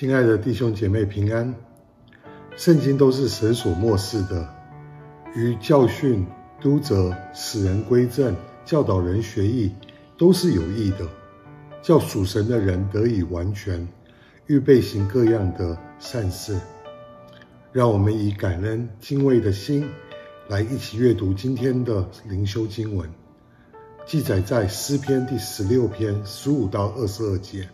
亲爱的弟兄姐妹平安，圣经都是神所默示的，于教训、督责、使人归正、教导人学义，都是有益的，叫属神的人得以完全，预备行各样的善事。让我们以感恩敬畏的心，来一起阅读今天的灵修经文，记载在诗篇第十六篇十五到二十二节。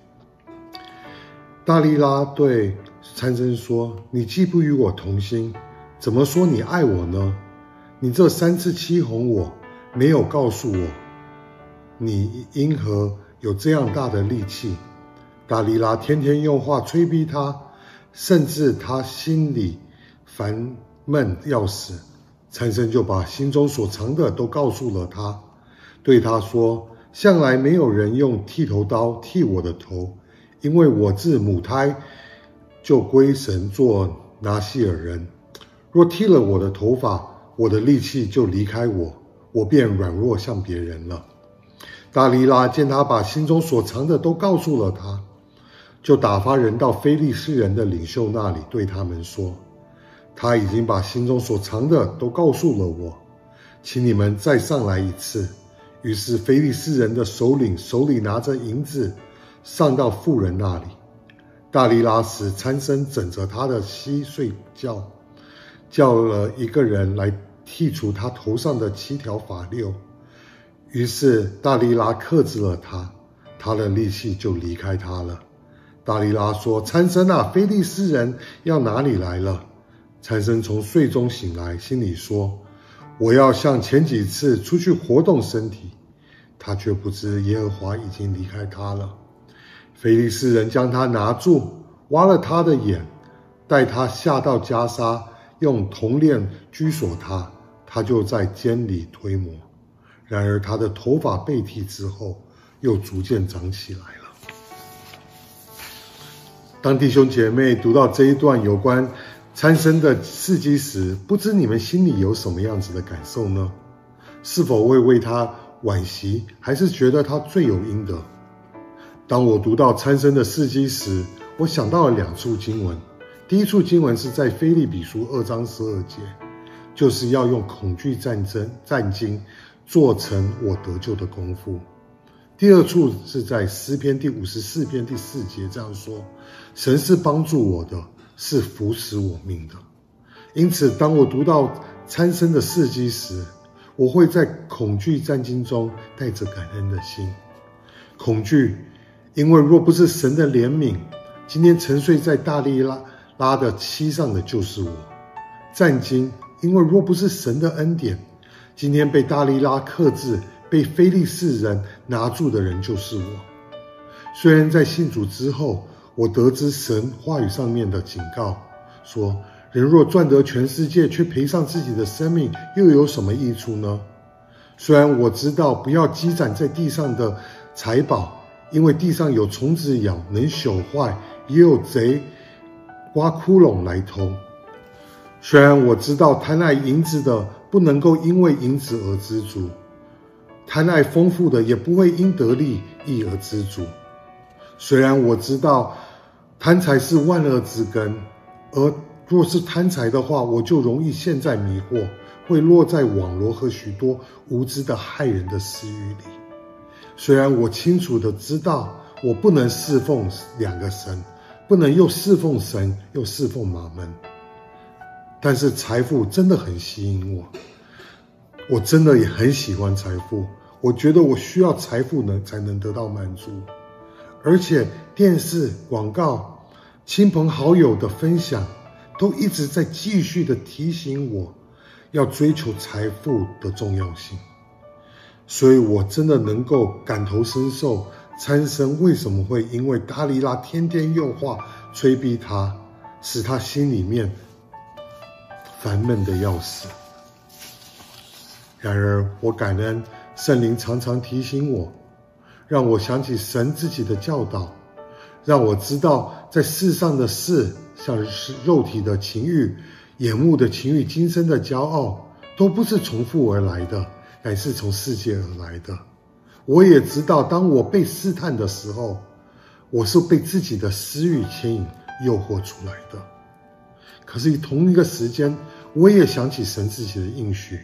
大利拉对参孙说：“你既不与我同心，怎么说你爱我呢？你这三次欺哄我，没有告诉我，你因何有这样大的力气？”大利拉天天用话催逼他，甚至他心里烦闷要死。参孙就把心中所藏的都告诉了他，对他说：“向来没有人用剃头刀剃我的头。”因为我自母胎就归神做拿细耳人，若剃了我的头发，我的力气就离开我，我便软弱像别人了。大利拉见他把心中所藏的都告诉了他，就打发人到非利士人的领袖那里，对他们说：“他已经把心中所藏的都告诉了我，请你们再上来一次。”于是非利士人的首领手里拿着银子。上到妇人那里，大利拉使参孙枕着他的膝睡觉，叫了一个人来剔除他头上的七条发梢。于是大力拉克制了他，他的力气就离开他了。大力拉说：“参孙啊，非利士人要哪里来了。”参孙从睡中醒来，心里说：“我要像前几次出去活动身体。”他却不知耶和华已经离开他了。菲利斯人将他拿住，挖了他的眼，带他下到迦沙，用铜链拘锁他，他就在监里推磨。然而他的头发被剃之后，又逐渐长起来了。当弟兄姐妹读到这一段有关参孙的事迹时，不知你们心里有什么样子的感受呢？是否会为他惋惜，还是觉得他罪有应得？当我读到参孙的事迹时，我想到了两处经文。第一处经文是在腓立比书二章十二节，就是要用恐惧战争战经，做成我得救的功夫。第二处是在诗篇第五十四篇第四节这样说：神是帮助我的，是扶持我命的。因此，当我读到参孙的事迹时，我会在恐惧战经中带着感恩的心，恐惧。因为若不是神的怜悯，今天沉睡在大利拉拉的膝上的就是我；战兢，因为若不是神的恩典，今天被大利拉克制、被非利士人拿住的人就是我。虽然在信主之后，我得知神话语上面的警告，说人若赚得全世界，却赔上自己的生命，又有什么益处呢？虽然我知道不要积攒在地上的财宝。因为地上有虫子咬，能朽坏；也有贼挖窟窿来偷。虽然我知道贪爱银子的不能够因为银子而知足，贪爱丰富的也不会因得利益而知足。虽然我知道贪财是万恶之根，而若是贪财的话，我就容易陷在迷惑，会落在网罗和许多无知的害人的私欲里。虽然我清楚的知道，我不能侍奉两个神，不能又侍奉神又侍奉马门，但是财富真的很吸引我，我真的也很喜欢财富，我觉得我需要财富能才能得到满足，而且电视广告、亲朋好友的分享，都一直在继续的提醒我，要追求财富的重要性。所以，我真的能够感同身受，参孙为什么会因为达利拉天天用话催逼他，使他心里面烦闷的要死。然而，我感恩圣灵常常提醒我，让我想起神自己的教导，让我知道在世上的事，像是肉体的情欲、眼目的情欲、今生的骄傲，都不是从父而来的。乃是从世界而来的。我也知道，当我被试探的时候，我是被自己的私欲牵引，诱惑出来的。可是同一个时间，我也想起神自己的应许，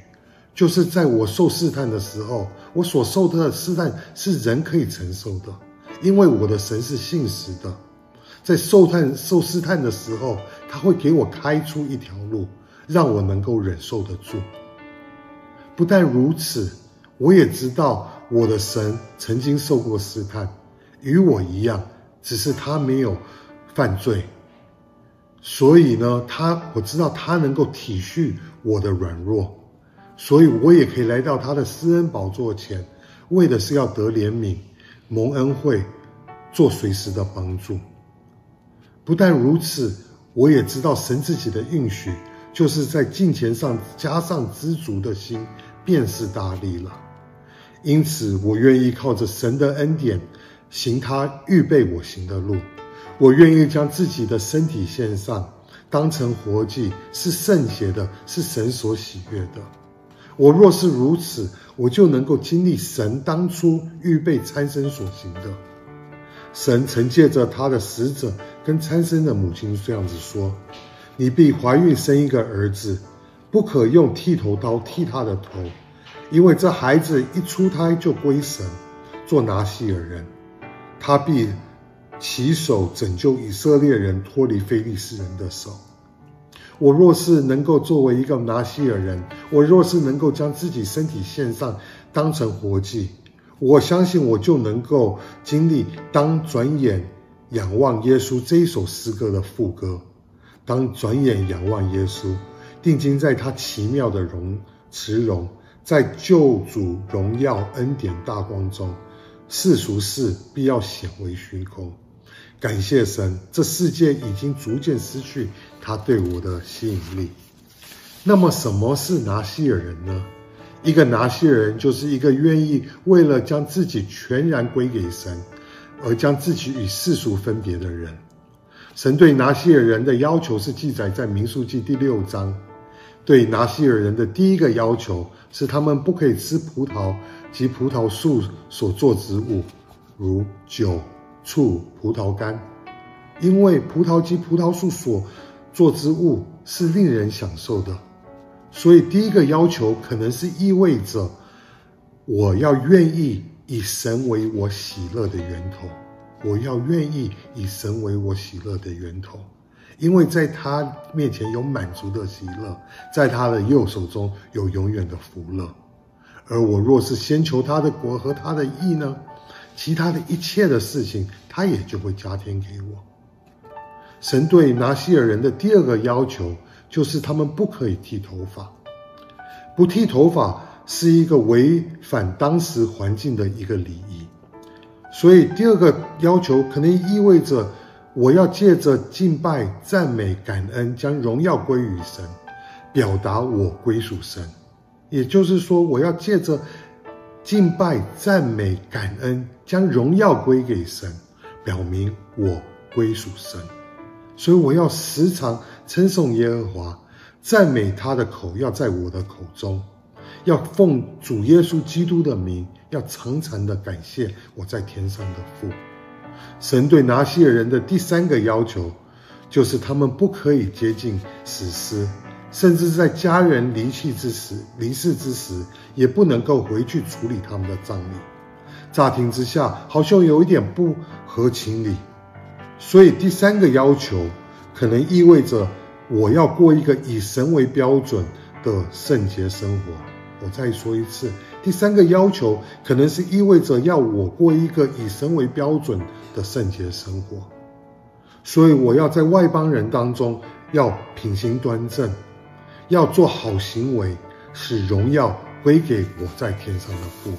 就是在我受试探的时候，我所受的试探是人可以承受的，因为我的神是信实的。在受探、受试探的时候，他会给我开出一条路，让我能够忍受得住。不但如此，我也知道我的神曾经受过试探，与我一样，只是他没有犯罪。所以呢，他我知道他能够体恤我的软弱，所以我也可以来到他的施恩宝座前，为的是要得怜悯、蒙恩惠、做随时的帮助。不但如此，我也知道神自己的应许，就是在金钱上加上知足的心，便是大利了。因此，我愿意靠着神的恩典，行他预备我行的路。我愿意将自己的身体献上，当成活祭，是圣洁的，是神所喜悦的。我若是如此，我就能够经历神当初预备参生所行的。神曾借着他的使者跟参生的母亲这样子说：“你必怀孕生一个儿子，不可用剃头刀剃他的头，因为这孩子一出胎就归神，做拿细耳人。他必起手拯救以色列人脱离非利士人的手。我若是能够作为一个拿细耳人，我若是能够将自己身体献上，当成活祭。”我相信我就能够经历当转眼仰望耶稣这一首诗歌的副歌。当转眼仰望耶稣，定睛在他奇妙的容慈容，在救主荣耀恩典大光中，世俗事必要显为虚空。感谢神，这世界已经逐渐失去他对我的吸引力。那么，什么是拿西尔人呢？一个拿西尔人，就是一个愿意为了将自己全然归给神，而将自己与世俗分别的人。神对拿西尔人的要求是记载在民数记第六章。对拿西尔人的第一个要求是，他们不可以吃葡萄及葡萄树所做之物，如酒、醋、葡萄干，因为葡萄及葡萄树所做之物是令人享受的。所以，第一个要求可能是意味着我要愿意以神为我喜乐的源头，我要愿意以神为我喜乐的源头，因为在他面前有满足的喜乐，在他的右手中有永远的福乐。而我若是先求他的国和他的义呢，其他的一切的事情，他也就会加添给我。神对拿细耳人的第二个要求。就是他们不可以剃头发，不剃头发是一个违反当时环境的一个礼仪，所以第二个要求可能意味着我要借着敬拜、赞美、感恩，将荣耀归于神，表达我归属神。也就是说，我要借着敬拜、赞美、感恩，将荣耀归给神，表明我归属神。所以我要时常称颂耶和华，赞美他的口要在我的口中，要奉主耶稣基督的名，要常常的感谢我在天上的父。神对拿细耳人的第三个要求，就是他们不可以接近死尸，甚至在家人离去之时、离世之时，也不能够回去处理他们的葬礼。乍听之下，好像有一点不合情理。所以第三个要求，可能意味着我要过一个以神为标准的圣洁生活。我再说一次，第三个要求可能是意味着要我过一个以神为标准的圣洁生活。所以我要在外邦人当中要品行端正，要做好行为，使荣耀归给我在天上的父。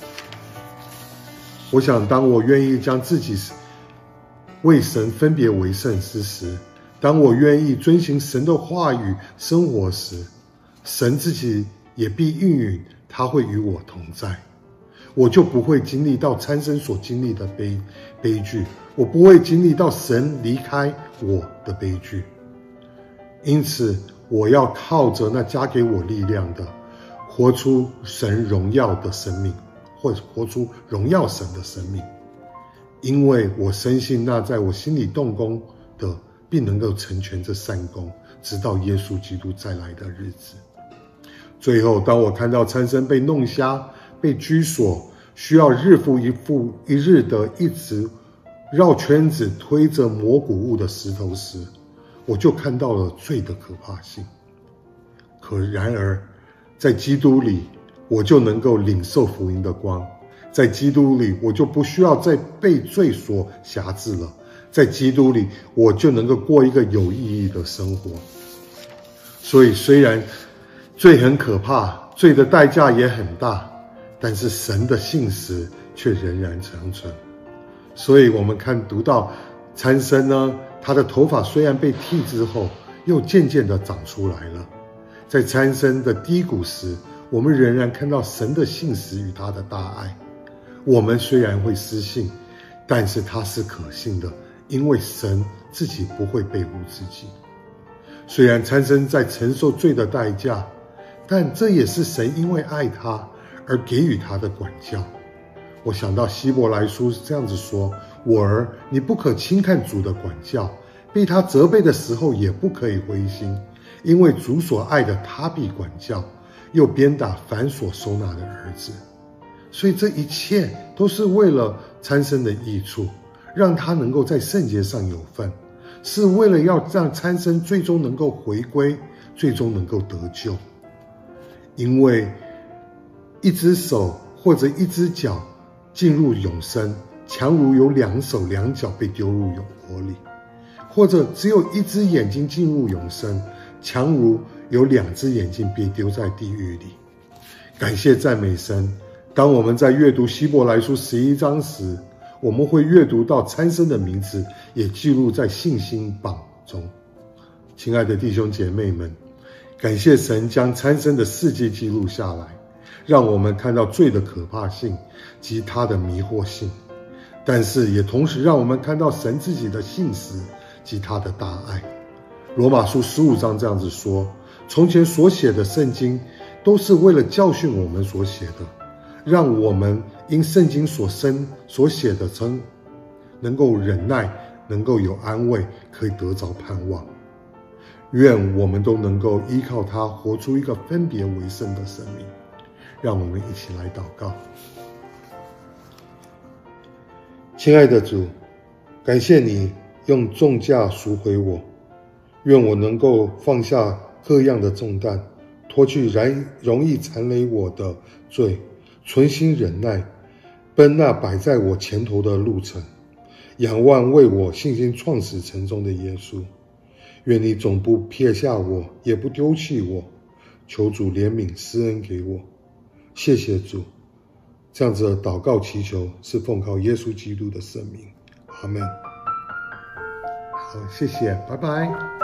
我想，当我愿意将自己。为神分别为圣之时，当我愿意遵行神的话语生活时，神自己也必应允，他会与我同在，我就不会经历到参生所经历的悲悲剧，我不会经历到神离开我的悲剧。因此，我要靠着那加给我力量的，活出神荣耀的生命，或者活出荣耀神的生命。因为我深信那在我心里动工的，并能够成全这善功，直到耶稣基督再来的日子。最后，当我看到参孙被弄瞎、被拘锁，需要日复一复一日的一直绕圈子推着磨谷物的石头时，我就看到了罪的可怕性。可然而，在基督里，我就能够领受福音的光；在基督里，我就不需要再被罪所辖制了；在基督里，我就能够过一个有意义的生活。所以，虽然罪很可怕，罪的代价也很大，但是神的信实却仍然长存。所以，我们看读到参孙呢，他的头发虽然被剃之后，又渐渐的长出来了。在参孙的低谷时，我们仍然看到神的信实与他的大爱。我们虽然会失信，但是他是可信的，因为神自己不会背负自己。虽然参孙在承受罪的代价。但这也是神因为爱他而给予他的管教。我想到希伯来书是这样子说：“我儿，你不可轻看主的管教，被他责备的时候也不可以灰心，因为主所爱的他必管教，又鞭打凡所收纳的儿子。”所以这一切都是为了参生的益处，让他能够在圣洁上有份，是为了要让参生最终能够回归，最终能够得救。因为一只手或者一只脚进入永生，强如有两手两脚被丢入永火里；或者只有一只眼睛进入永生，强如有两只眼睛被丢在地狱里。感谢赞美神！当我们在阅读希伯来书十一章时，我们会阅读到参孙的名字也记录在信心榜中。亲爱的弟兄姐妹们。感谢神将参生的事迹记录下来，让我们看到罪的可怕性及它的迷惑性，但是也同时让我们看到神自己的信实及他的大爱。罗马书十五章这样子说：从前所写的圣经都是为了教训我们所写的，让我们因圣经所生所写的称能够忍耐，能够有安慰，可以得着盼望。愿我们都能够依靠他，活出一个分别为圣的生命。让我们一起来祷告。亲爱的主，感谢你用重价赎回我。愿我能够放下各样的重担，脱去然容易缠累我的罪，存心忍耐，奔那摆在我前头的路程，仰望为我信心创始成终的耶稣。愿你总不撇下我，也不丢弃我。求主怜悯施恩给我，谢谢主。这样子的祷告祈求是奉靠耶稣基督的圣名，阿门。好，谢谢，拜拜。